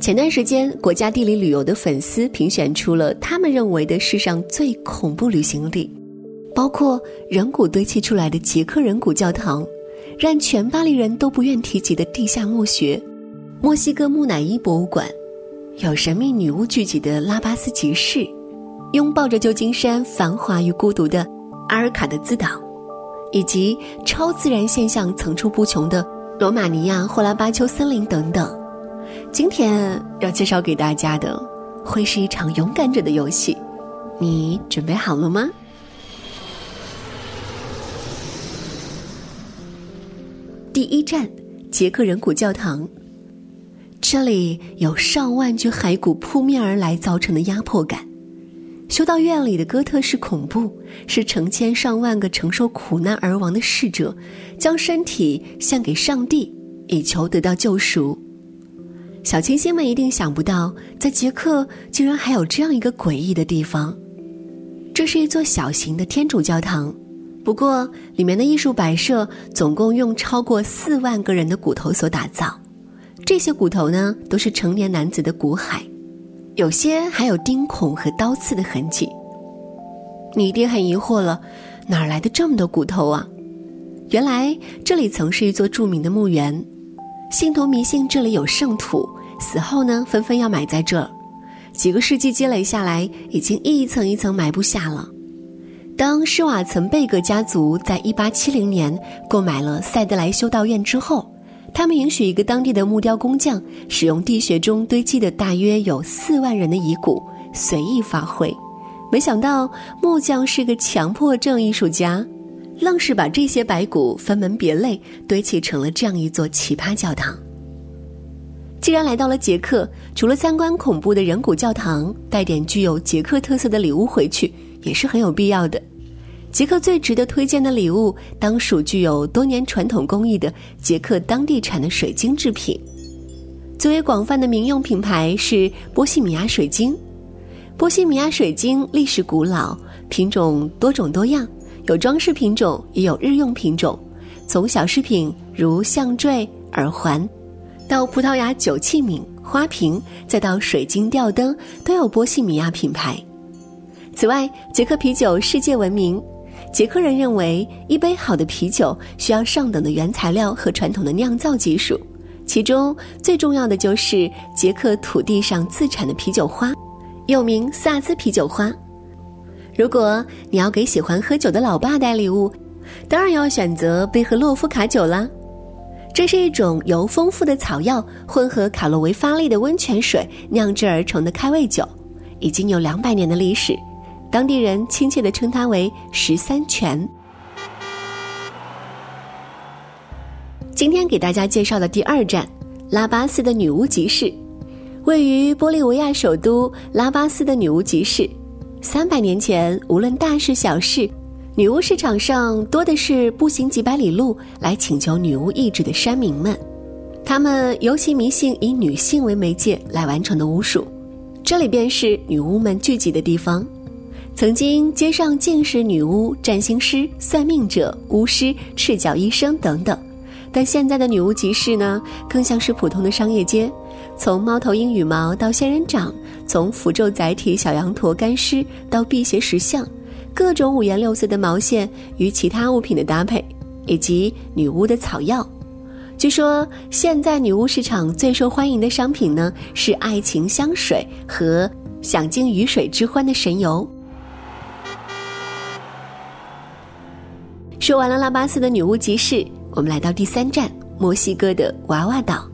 前段时间，国家地理旅游的粉丝评选出了他们认为的世上最恐怖旅行地，包括人骨堆砌出来的捷克人骨教堂，让全巴黎人都不愿提及的地下墓穴，墨西哥木乃伊博物馆，有神秘女巫聚集的拉巴斯集市，拥抱着旧金山繁华与孤独的阿尔卡的兹岛，以及超自然现象层出不穷的罗马尼亚霍拉巴丘森林等等。今天要介绍给大家的，会是一场勇敢者的游戏，你准备好了吗？第一站，捷克人骨教堂。这里有上万具骸骨扑面而来造成的压迫感，修道院里的哥特式恐怖，是成千上万个承受苦难而亡的逝者，将身体献给上帝，以求得到救赎。小清新们一定想不到，在捷克竟然还有这样一个诡异的地方。这是一座小型的天主教堂，不过里面的艺术摆设总共用超过四万个人的骨头所打造。这些骨头呢，都是成年男子的骨骸，有些还有钉孔和刀刺的痕迹。你一定很疑惑了，哪来的这么多骨头啊？原来这里曾是一座著名的墓园。信徒迷信这里有圣土，死后呢纷纷要埋在这儿。几个世纪积累下来，已经一层一层埋不下了。当施瓦岑贝格家族在1870年购买了塞德莱修道院之后，他们允许一个当地的木雕工匠使用地穴中堆积的大约有四万人的遗骨随意发挥。没想到木匠是个强迫症艺术家。愣是把这些白骨分门别类堆砌成了这样一座奇葩教堂。既然来到了捷克，除了参观恐怖的人骨教堂，带点具有捷克特色的礼物回去也是很有必要的。捷克最值得推荐的礼物，当属具有多年传统工艺的捷克当地产的水晶制品。最为广泛的民用品牌是波西米亚水晶。波西米亚水晶历史古老，品种多种多样。有装饰品种，也有日用品种。从小饰品如项坠、耳环，到葡萄牙酒器皿、花瓶，再到水晶吊灯，都有波西米亚品牌。此外，捷克啤酒世界闻名。捷克人认为，一杯好的啤酒需要上等的原材料和传统的酿造技术，其中最重要的就是捷克土地上自产的啤酒花，又名萨兹啤酒花。如果你要给喜欢喝酒的老爸带礼物，当然要选择贝赫洛夫卡酒啦。这是一种由丰富的草药混合卡洛维发力的温泉水酿制而成的开胃酒，已经有两百年的历史。当地人亲切地称它为“十三泉”。今天给大家介绍的第二站，拉巴斯的女巫集市，位于玻利维亚首都拉巴斯的女巫集市。三百年前，无论大事小事，女巫市场上多的是步行几百里路来请求女巫意志的山民们。他们尤其迷信以女性为媒介来完成的巫术，这里便是女巫们聚集的地方。曾经，街上尽是女巫、占星师、算命者、巫师、赤脚医生等等。但现在的女巫集市呢，更像是普通的商业街，从猫头鹰羽毛到仙人掌，从符咒载体小羊驼干尸到辟邪石像，各种五颜六色的毛线与其他物品的搭配，以及女巫的草药。据说现在女巫市场最受欢迎的商品呢是爱情香水和享尽鱼水之欢的神油。说完了拉巴斯的女巫集市，我们来到第三站墨西哥的娃娃岛。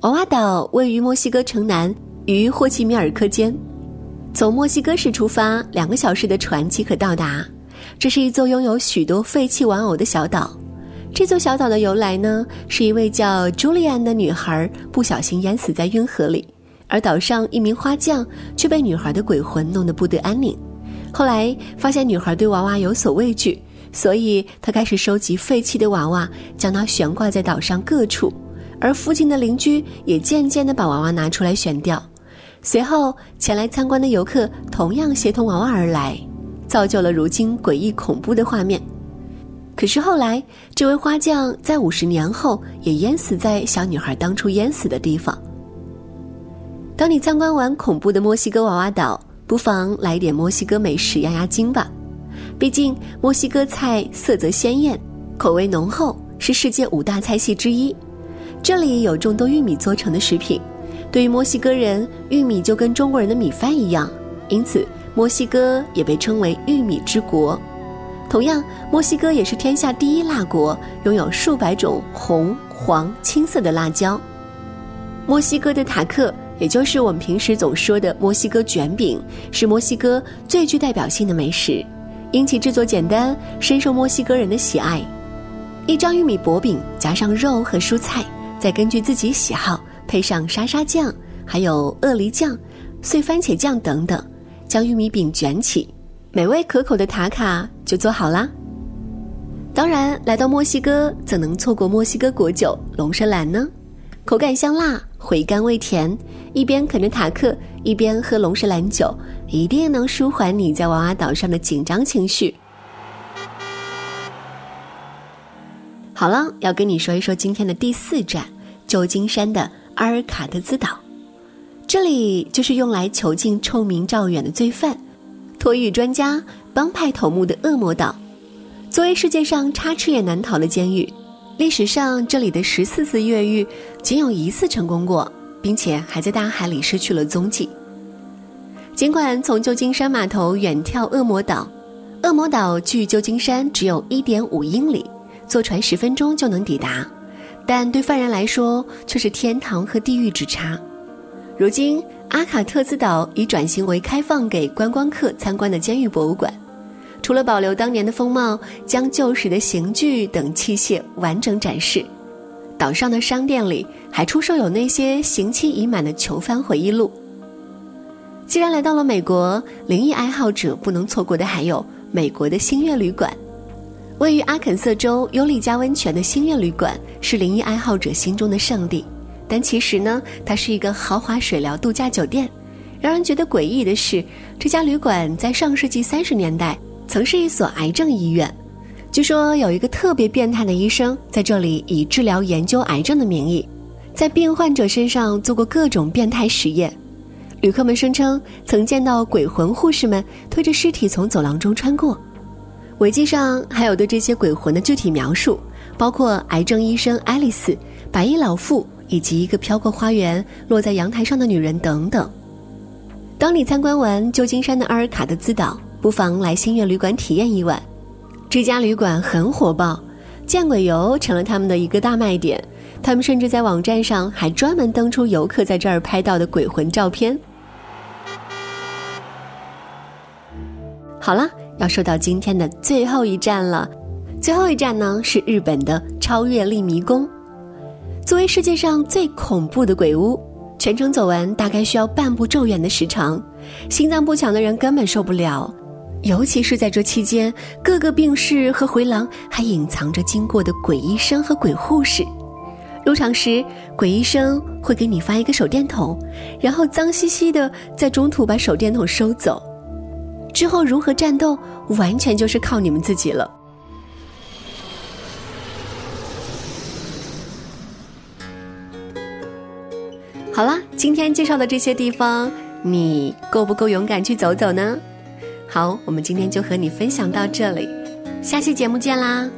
娃娃岛位于墨西哥城南，与霍奇米尔科间。从墨西哥市出发，两个小时的船即可到达。这是一座拥有许多废弃玩偶的小岛。这座小岛的由来呢，是一位叫朱莉安的女孩不小心淹死在运河里，而岛上一名花匠却被女孩的鬼魂弄得不得安宁。后来发现女孩对娃娃有所畏惧。所以，他开始收集废弃的娃娃，将它悬挂在岛上各处，而附近的邻居也渐渐地把娃娃拿出来悬吊。随后，前来参观的游客同样协同娃娃而来，造就了如今诡异恐怖的画面。可是后来，这位花匠在五十年后也淹死在小女孩当初淹死的地方。当你参观完恐怖的墨西哥娃娃岛，不妨来点墨西哥美食压压惊吧。毕竟，墨西哥菜色泽鲜艳，口味浓厚，是世界五大菜系之一。这里有众多玉米做成的食品，对于墨西哥人，玉米就跟中国人的米饭一样，因此墨西哥也被称为玉米之国。同样，墨西哥也是天下第一辣国，拥有数百种红、黄、青色的辣椒。墨西哥的塔克，也就是我们平时总说的墨西哥卷饼，是墨西哥最具代表性的美食。因其制作简单，深受墨西哥人的喜爱。一张玉米薄饼，加上肉和蔬菜，再根据自己喜好配上沙沙酱，还有鳄梨酱、碎番茄酱等等，将玉米饼卷起，美味可口的塔卡就做好啦。当然，来到墨西哥，怎能错过墨西哥果酒龙舌兰呢？口感香辣，回甘味甜，一边啃着塔克，一边喝龙舌兰酒。一定能舒缓你在娃娃岛上的紧张情绪。好了，要跟你说一说今天的第四站——旧金山的阿尔卡特兹岛。这里就是用来囚禁臭名昭远的罪犯、脱狱专家、帮派头目的恶魔岛。作为世界上插翅也难逃的监狱，历史上这里的十四次越狱仅有一次成功过，并且还在大海里失去了踪迹。尽管从旧金山码头远眺恶魔岛，恶魔岛距旧金山只有一点五英里，坐船十分钟就能抵达，但对犯人来说却是天堂和地狱之差。如今，阿卡特兹岛已转型为开放给观光客参观的监狱博物馆，除了保留当年的风貌，将旧时的刑具等器械完整展示。岛上的商店里还出售有那些刑期已满的囚犯回忆录。既然来到了美国，灵异爱好者不能错过的还有美国的星月旅馆。位于阿肯色州尤里加温泉的星月旅馆是灵异爱好者心中的圣地，但其实呢，它是一个豪华水疗度假酒店。让人觉得诡异的是，这家旅馆在上世纪三十年代曾是一所癌症医院。据说有一个特别变态的医生在这里以治疗研究癌症的名义，在病患者身上做过各种变态实验。旅客们声称曾见到鬼魂护士们推着尸体从走廊中穿过，维基上还有对这些鬼魂的具体描述，包括癌症医生爱丽丝、白衣老妇以及一个飘过花园落在阳台上的女人等等。当你参观完旧金山的阿尔卡德兹岛，不妨来星月旅馆体验一晚。这家旅馆很火爆，见鬼游成了他们的一个大卖点。他们甚至在网站上还专门登出游客在这儿拍到的鬼魂照片。好了，要说到今天的最后一站了。最后一站呢是日本的超越力迷宫。作为世界上最恐怖的鬼屋，全程走完大概需要半步咒远的时长，心脏不强的人根本受不了。尤其是在这期间，各个病室和回廊还隐藏着经过的鬼医生和鬼护士。入场时，鬼医生会给你发一个手电筒，然后脏兮兮的在中途把手电筒收走。之后如何战斗，完全就是靠你们自己了。好了，今天介绍的这些地方，你够不够勇敢去走走呢？好，我们今天就和你分享到这里，下期节目见啦！